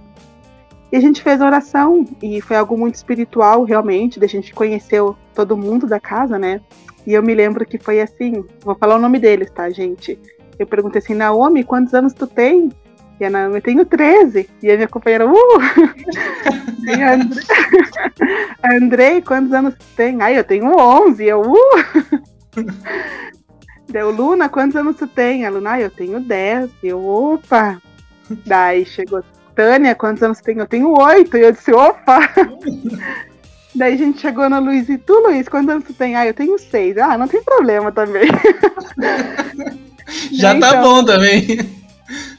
E a gente fez a oração, e foi algo muito espiritual, realmente, da gente conhecer todo mundo da casa, né? E eu me lembro que foi assim, vou falar o nome deles, tá, gente? Eu perguntei assim, Naomi, quantos anos tu tem? E a Naomi, eu tenho 13. E a minha companheira, uh! e a Andrei, Andrei, quantos anos tu tem? Ai, eu tenho 11. Eu, uh! Deu, Luna, quantos anos tu tem? A Luna, eu tenho 10. E eu, opa! Daí chegou Tânia, quantos anos tem? Eu tenho 8. E eu disse, opa! Daí a gente chegou no Luiz e tu, Luiz, quantos anos tu tem? Ah, eu tenho seis. Ah, não tem problema também. Já tá então, tá bom também.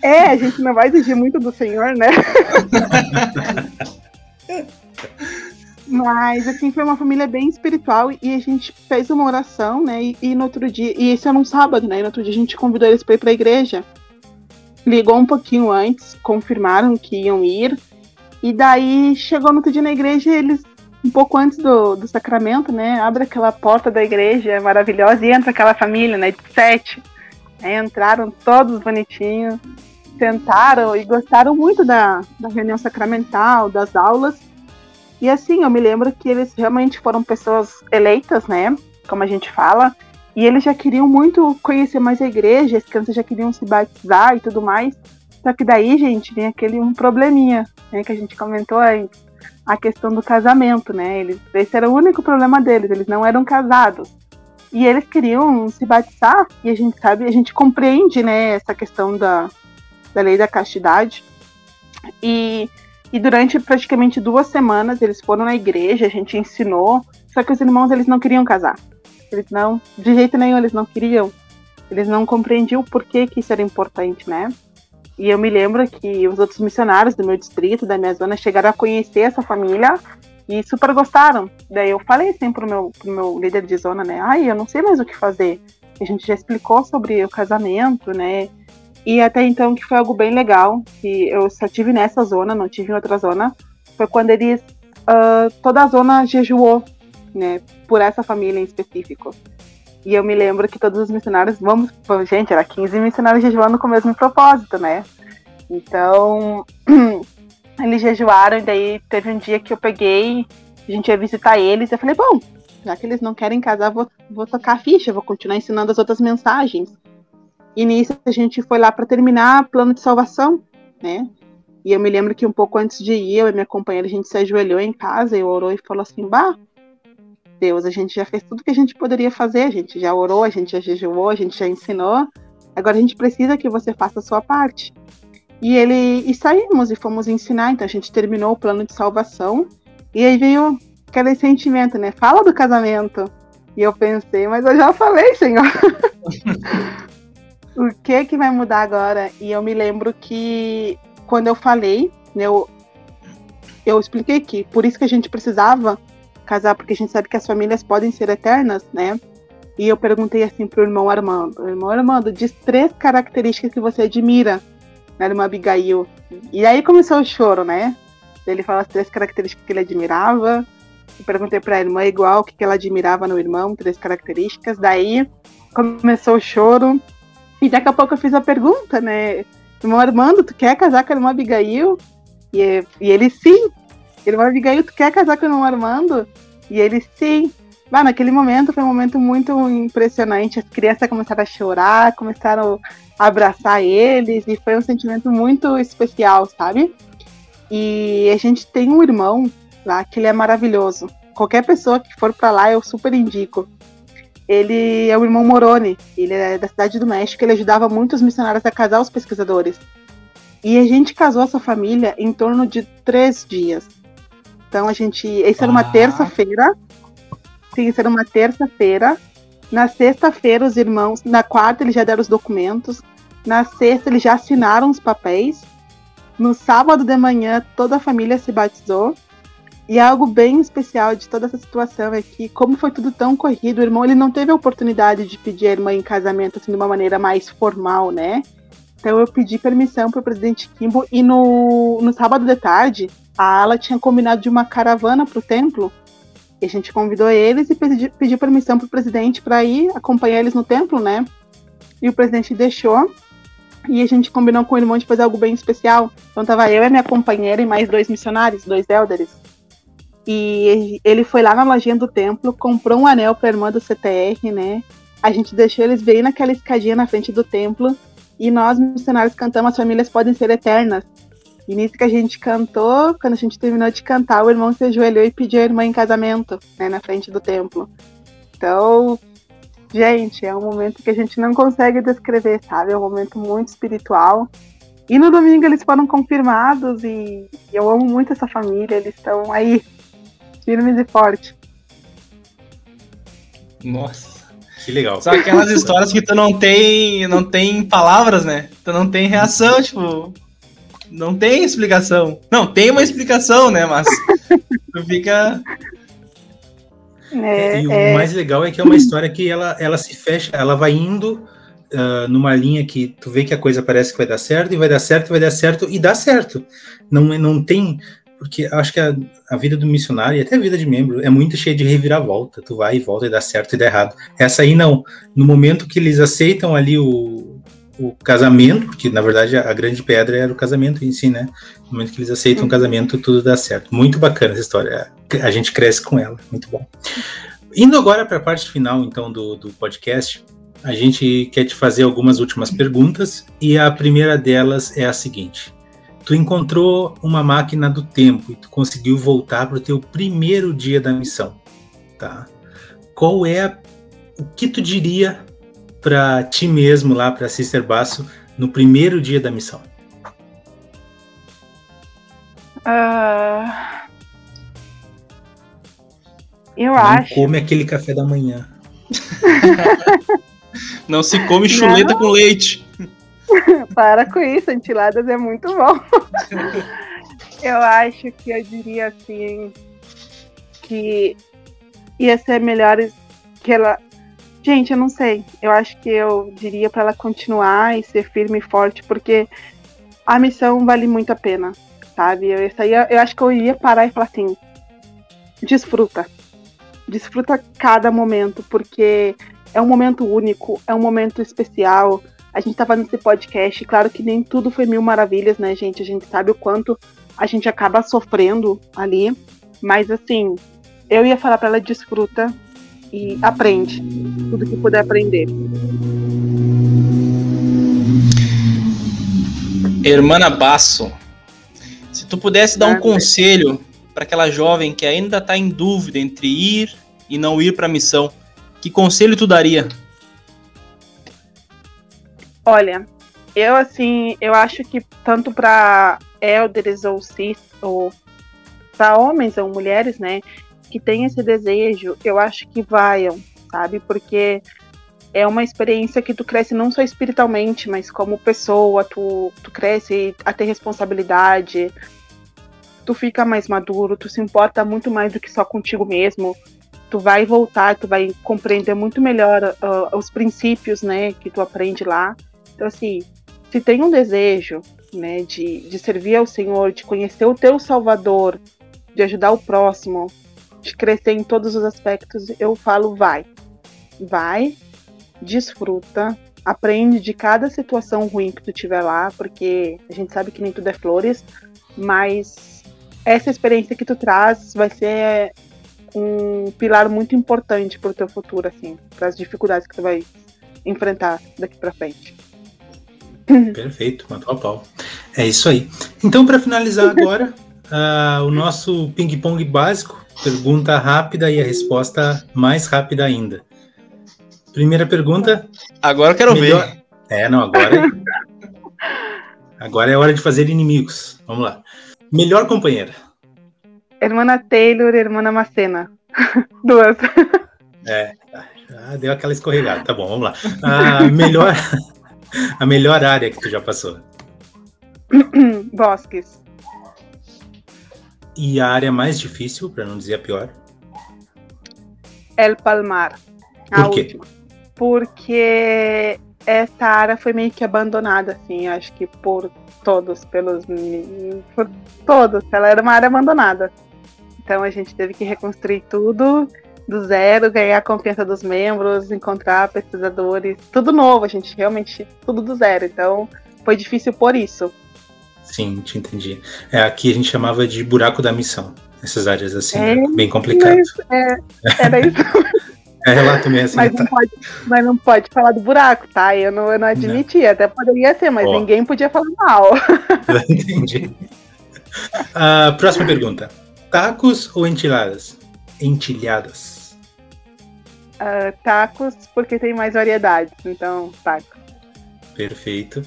É, a gente não vai exigir muito do Senhor, né? Mas, assim, foi uma família bem espiritual e a gente fez uma oração, né? E, e no outro dia, e esse era um sábado, né? E no outro dia a gente convidou eles para ir pra igreja. Ligou um pouquinho antes, confirmaram que iam ir. E daí chegou no outro dia na igreja e eles um pouco antes do, do sacramento, né? Abre aquela porta da igreja maravilhosa e entra aquela família, né? De sete. Aí entraram todos bonitinhos, sentaram e gostaram muito da, da reunião sacramental, das aulas. E assim, eu me lembro que eles realmente foram pessoas eleitas, né? Como a gente fala. E eles já queriam muito conhecer mais a igreja, as crianças já queriam se batizar e tudo mais. Só que daí, gente, vem aquele um probleminha, né, que a gente comentou antes a questão do casamento, né? Eles, esse era o único problema deles, eles não eram casados. E eles queriam se batizar, e a gente sabe, a gente compreende, né, essa questão da, da lei da castidade. E, e durante praticamente duas semanas eles foram na igreja, a gente ensinou, só que os irmãos eles não queriam casar. Eles não, de jeito nenhum, eles não queriam. Eles não compreendiam o porquê que isso era importante, né? E eu me lembro que os outros missionários do meu distrito, da minha zona, chegaram a conhecer essa família e super gostaram. Daí eu falei assim pro meu, pro meu líder de zona, né? Ai, eu não sei mais o que fazer. A gente já explicou sobre o casamento, né? E até então que foi algo bem legal, que eu só tive nessa zona, não tive em outra zona, foi quando eles, uh, toda a zona jejuou, né, por essa família em específico. E eu me lembro que todos os missionários, vamos, gente, era 15 missionários jejuando com o mesmo propósito, né? Então, eles jejuaram, e daí teve um dia que eu peguei, a gente ia visitar eles, eu falei, bom, já que eles não querem casar, vou, vou tocar a ficha, vou continuar ensinando as outras mensagens. E nisso a gente foi lá para terminar plano de salvação, né? E eu me lembro que um pouco antes de ir, eu e minha companheira, a gente se ajoelhou em casa e orou e falou assim, bah, Deus, a gente já fez tudo que a gente poderia fazer, a gente já orou, a gente já jejuou, a gente já ensinou. Agora a gente precisa que você faça a sua parte. E ele e saímos e fomos ensinar, então a gente terminou o plano de salvação. E aí veio aquele sentimento, né? Fala do casamento. E eu pensei, mas eu já falei, Senhor. o que que vai mudar agora? E eu me lembro que quando eu falei, né, eu, eu expliquei que por isso que a gente precisava casar, porque a gente sabe que as famílias podem ser eternas, né? E eu perguntei assim pro irmão Armando: Irmão Armando, diz três características que você admira na irmã Abigail. E aí começou o choro, né? Ele fala as três características que ele admirava. Eu perguntei pra irmã igual o que ela admirava no irmão, três características. Daí começou o choro. E daqui a pouco eu fiz a pergunta, né? Irmão Armando, tu quer casar com a irmã Abigail? E, e ele sim. Ele vai Abigail, tu quer casar com o Armando? E ele, sim. Bah, naquele momento foi um momento muito impressionante. As crianças começaram a chorar, começaram a abraçar eles, e foi um sentimento muito especial, sabe? E a gente tem um irmão lá que ele é maravilhoso. Qualquer pessoa que for para lá, eu super indico. Ele é o irmão Moroni, ele é da cidade do México, ele ajudava muitos missionários a casar os pesquisadores. E a gente casou essa família em torno de três dias. Então a gente. Isso era uma ah. terça-feira. Sim, isso era uma terça-feira. Na sexta-feira, os irmãos. Na quarta, eles já deram os documentos. Na sexta, eles já assinaram os papéis. No sábado de manhã, toda a família se batizou. E algo bem especial de toda essa situação é que, como foi tudo tão corrido, o irmão ele não teve a oportunidade de pedir a irmã em casamento assim, de uma maneira mais formal, né? Então eu pedi permissão para o presidente Kimbo e no, no sábado de tarde a Ala tinha combinado de uma caravana para o templo. E a gente convidou eles e pediu, pediu permissão para o presidente para ir acompanhar eles no templo, né? e o presidente deixou. E a gente combinou com o irmão de fazer algo bem especial. Então tava eu e minha companheira e mais dois missionários, dois elders. E ele foi lá na lojinha do templo, comprou um anel pra irmã do CTR, né? A gente deixou eles bem naquela escadinha na frente do templo. E nós, missionários, cantamos As Famílias Podem Ser Eternas. E nisso que a gente cantou, quando a gente terminou de cantar, o irmão se ajoelhou e pediu a irmã em casamento, né, na frente do templo. Então, gente, é um momento que a gente não consegue descrever, sabe? É um momento muito espiritual. E no domingo eles foram confirmados e eu amo muito essa família, eles estão aí, firmes e fortes. Nossa. Que legal. São aquelas histórias que tu não tem, não tem palavras, né? Tu não tem reação, tipo, não tem explicação. Não, tem uma explicação, né? Mas tu fica. É, e é... o mais legal é que é uma história que ela, ela se fecha, ela vai indo uh, numa linha que tu vê que a coisa parece que vai dar certo, e vai dar certo, vai dar certo, e dá certo. Não, não tem. Porque acho que a, a vida do missionário e até a vida de membro é muito cheia de reviravolta. Tu vai e volta e dá certo e dá errado. Essa aí não. No momento que eles aceitam ali o, o casamento, porque na verdade a, grande pedra era o casamento em si, né? No momento que eles aceitam o uhum. casamento, tudo dá certo. Muito bacana essa história. A gente cresce com ela, muito bom. Indo agora para a parte final, então, do, do podcast, a gente quer te fazer algumas últimas perguntas e a primeira delas é a seguinte: tu encontrou uma máquina do tempo e tu conseguiu voltar para o teu primeiro dia da missão, tá? Qual é a, o que tu diria para ti mesmo lá, para Sister Basso, no primeiro dia da missão? Uh... Eu Não acho. come aquele café da manhã. Não se come chuleta Não. com leite. Para com isso, enchiladas é muito bom. eu acho que eu diria assim que ia ser melhor que ela Gente, eu não sei. Eu acho que eu diria para ela continuar e ser firme e forte, porque a missão vale muito a pena, sabe? Eu, ia, eu acho que eu iria parar e falar assim: desfruta. Desfruta cada momento, porque é um momento único, é um momento especial. A gente tava nesse podcast, claro que nem tudo foi mil maravilhas, né, gente? A gente sabe o quanto a gente acaba sofrendo ali, mas assim, eu ia falar para ela desfruta, e aprende tudo que puder aprender. Hermana Basso, se tu pudesse dar um conselho para aquela jovem que ainda está em dúvida entre ir e não ir para a missão, que conselho tu daria? Olha, eu assim, eu acho que tanto para elders ou cis ou para homens ou mulheres, né, que têm esse desejo, eu acho que vaiam, sabe? Porque é uma experiência que tu cresce não só espiritualmente, mas como pessoa, tu, tu cresce a ter responsabilidade, tu fica mais maduro, tu se importa muito mais do que só contigo mesmo. Tu vai voltar, tu vai compreender muito melhor uh, os princípios, né, que tu aprende lá. Então, assim, se tem um desejo, né, de, de servir ao Senhor, de conhecer o teu Salvador, de ajudar o próximo, de crescer em todos os aspectos, eu falo vai. Vai, desfruta, aprende de cada situação ruim que tu tiver lá, porque a gente sabe que nem tudo é flores, mas essa experiência que tu traz vai ser um pilar muito importante para o teu futuro, assim, para as dificuldades que tu vai enfrentar daqui para frente. Perfeito, matou a pau. É isso aí. Então, para finalizar agora, uh, o nosso ping-pong básico, Pergunta rápida e a resposta mais rápida ainda. Primeira pergunta. Agora eu quero melhor... ver. É, não, agora. agora é hora de fazer inimigos. Vamos lá. Melhor companheira. Hermana Taylor, Hermana Macena. Duas. É, ah, deu aquela escorregada. Tá bom, vamos lá. A melhor, a melhor área que tu já passou. Bosques. E a área mais difícil, para não dizer a pior? El Palmar. Por quê? Última. Porque essa área foi meio que abandonada, assim, acho que por todos, pelos. por todos. Ela era uma área abandonada. Então a gente teve que reconstruir tudo do zero, ganhar a confiança dos membros, encontrar pesquisadores, tudo novo, a gente realmente tudo do zero. Então, foi difícil por isso. Sim, te entendi. É, aqui a gente chamava de buraco da missão. Essas áreas assim, é, bem complicado. É, era isso. é relato mesmo. Mas, tá. não pode, mas não pode falar do buraco, tá? Eu não, eu não admitia, não. até poderia ser, mas oh. ninguém podia falar mal. entendi. Uh, próxima pergunta. Tacos ou enchiladas? Entilhadas. Uh, tacos, porque tem mais variedades, então tacos. Perfeito.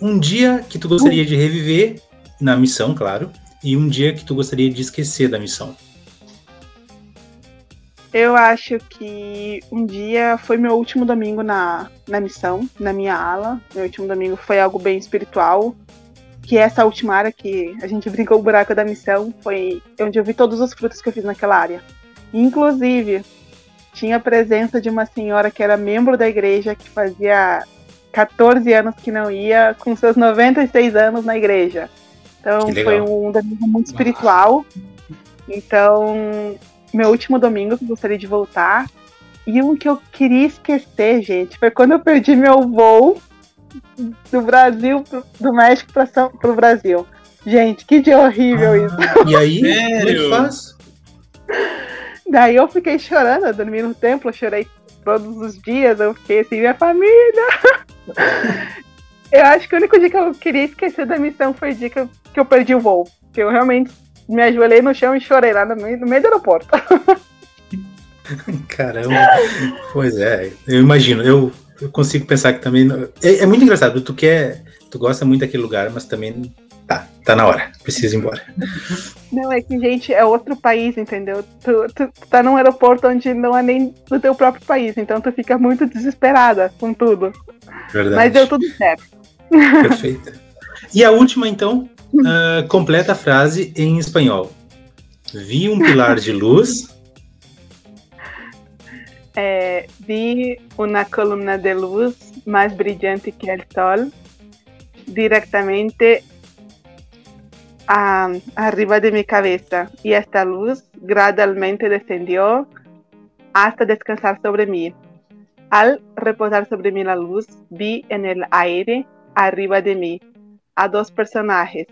Um dia que tu gostaria de reviver na missão, claro, e um dia que tu gostaria de esquecer da missão. Eu acho que um dia foi meu último domingo na, na missão, na minha ala. Meu último domingo foi algo bem espiritual. Que essa última área que a gente brincou o buraco da missão foi onde eu vi todos os frutos que eu fiz naquela área. Inclusive, tinha a presença de uma senhora que era membro da igreja que fazia 14 anos que não ia, com seus 96 anos na igreja. Então foi um domingo muito espiritual. Então, meu último domingo que eu gostaria de voltar. E um que eu queria esquecer, gente, foi quando eu perdi meu voo do Brasil, do México para o Brasil. Gente, que dia horrível ah, isso. E aí, como é que faz? Daí eu fiquei chorando, eu dormi no templo, eu chorei todos os dias, eu fiquei assim, minha família. Eu acho que o único dia que eu queria esquecer da missão foi o dia que eu, que eu perdi o voo. Que eu realmente me ajoelhei no chão e chorei lá no meio, no meio do aeroporto. Caramba. Pois é, eu imagino. Eu, eu consigo pensar que também. É, é, muito engraçado. Tu quer. Tu gosta muito daquele lugar, mas também. Tá, na hora. Precisa ir embora. Não, é que, gente, é outro país, entendeu? Tu, tu, tu tá num aeroporto onde não é nem do teu próprio país, então tu fica muito desesperada com tudo. Verdade. Mas deu tudo certo. Perfeito. E a última, então, Uh, completa a frase em espanhol. Vi um pilar de luz. É, vi uma coluna de luz mais brilhante que o sol diretamente arriba de minha cabeça e esta luz gradualmente descendió hasta descansar sobre mim. Al reposar sobre mim a luz, vi en el aire arriba de mim a dos personagens,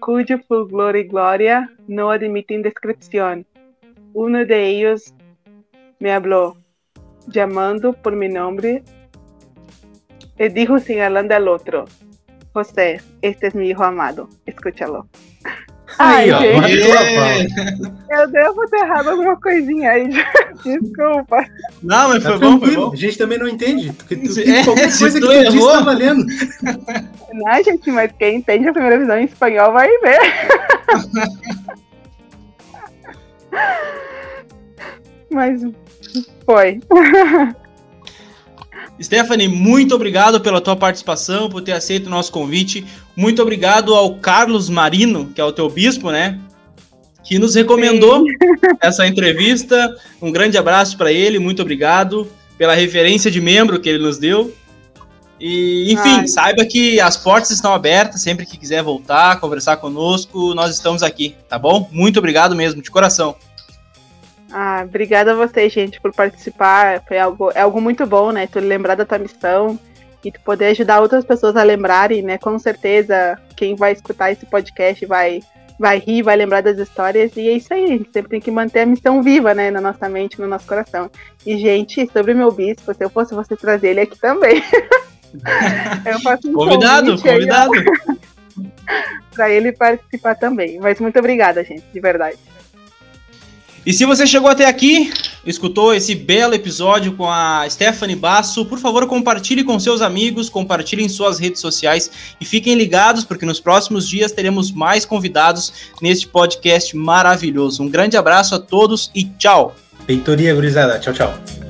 cuyo fulgor y gloria no admiten descripción. Uno de ellos me habló, llamando por mi nombre, y dijo señalando al otro, José, este es mi hijo amado, escúchalo. Ai, ó, gente, eu devo ter errado alguma coisinha aí. Desculpa. Não, mas tá foi, bom, foi bom. A gente também não entende. Porque tu, é, qualquer coisa que tu errou. disse tá valendo. Não, gente, mas quem entende a primeira visão em espanhol vai ver. mas foi. Stephanie, muito obrigado pela tua participação, por ter aceito o nosso convite. Muito obrigado ao Carlos Marino, que é o teu bispo, né? Que nos recomendou Sim. essa entrevista. Um grande abraço para ele, muito obrigado pela referência de membro que ele nos deu. E, enfim, Ai. saiba que as portas estão abertas sempre que quiser voltar, conversar conosco, nós estamos aqui, tá bom? Muito obrigado mesmo, de coração. Ah, obrigada a vocês, gente, por participar. Foi algo, é algo muito bom, né? Tu lembrar da tua missão e tu poder ajudar outras pessoas a lembrarem, né? Com certeza, quem vai escutar esse podcast vai, vai rir, vai lembrar das histórias. E é isso aí, a gente sempre tem que manter a missão viva, né? Na nossa mente, no nosso coração. E, gente, sobre o meu bispo, se eu fosse você trazer ele aqui também. eu faço um convidado, convidado. para ele participar também. Mas muito obrigada, gente, de verdade. E se você chegou até aqui, escutou esse belo episódio com a Stephanie Basso, por favor, compartilhe com seus amigos, compartilhe em suas redes sociais e fiquem ligados, porque nos próximos dias teremos mais convidados neste podcast maravilhoso. Um grande abraço a todos e tchau! Peitoria gurizada, tchau, tchau.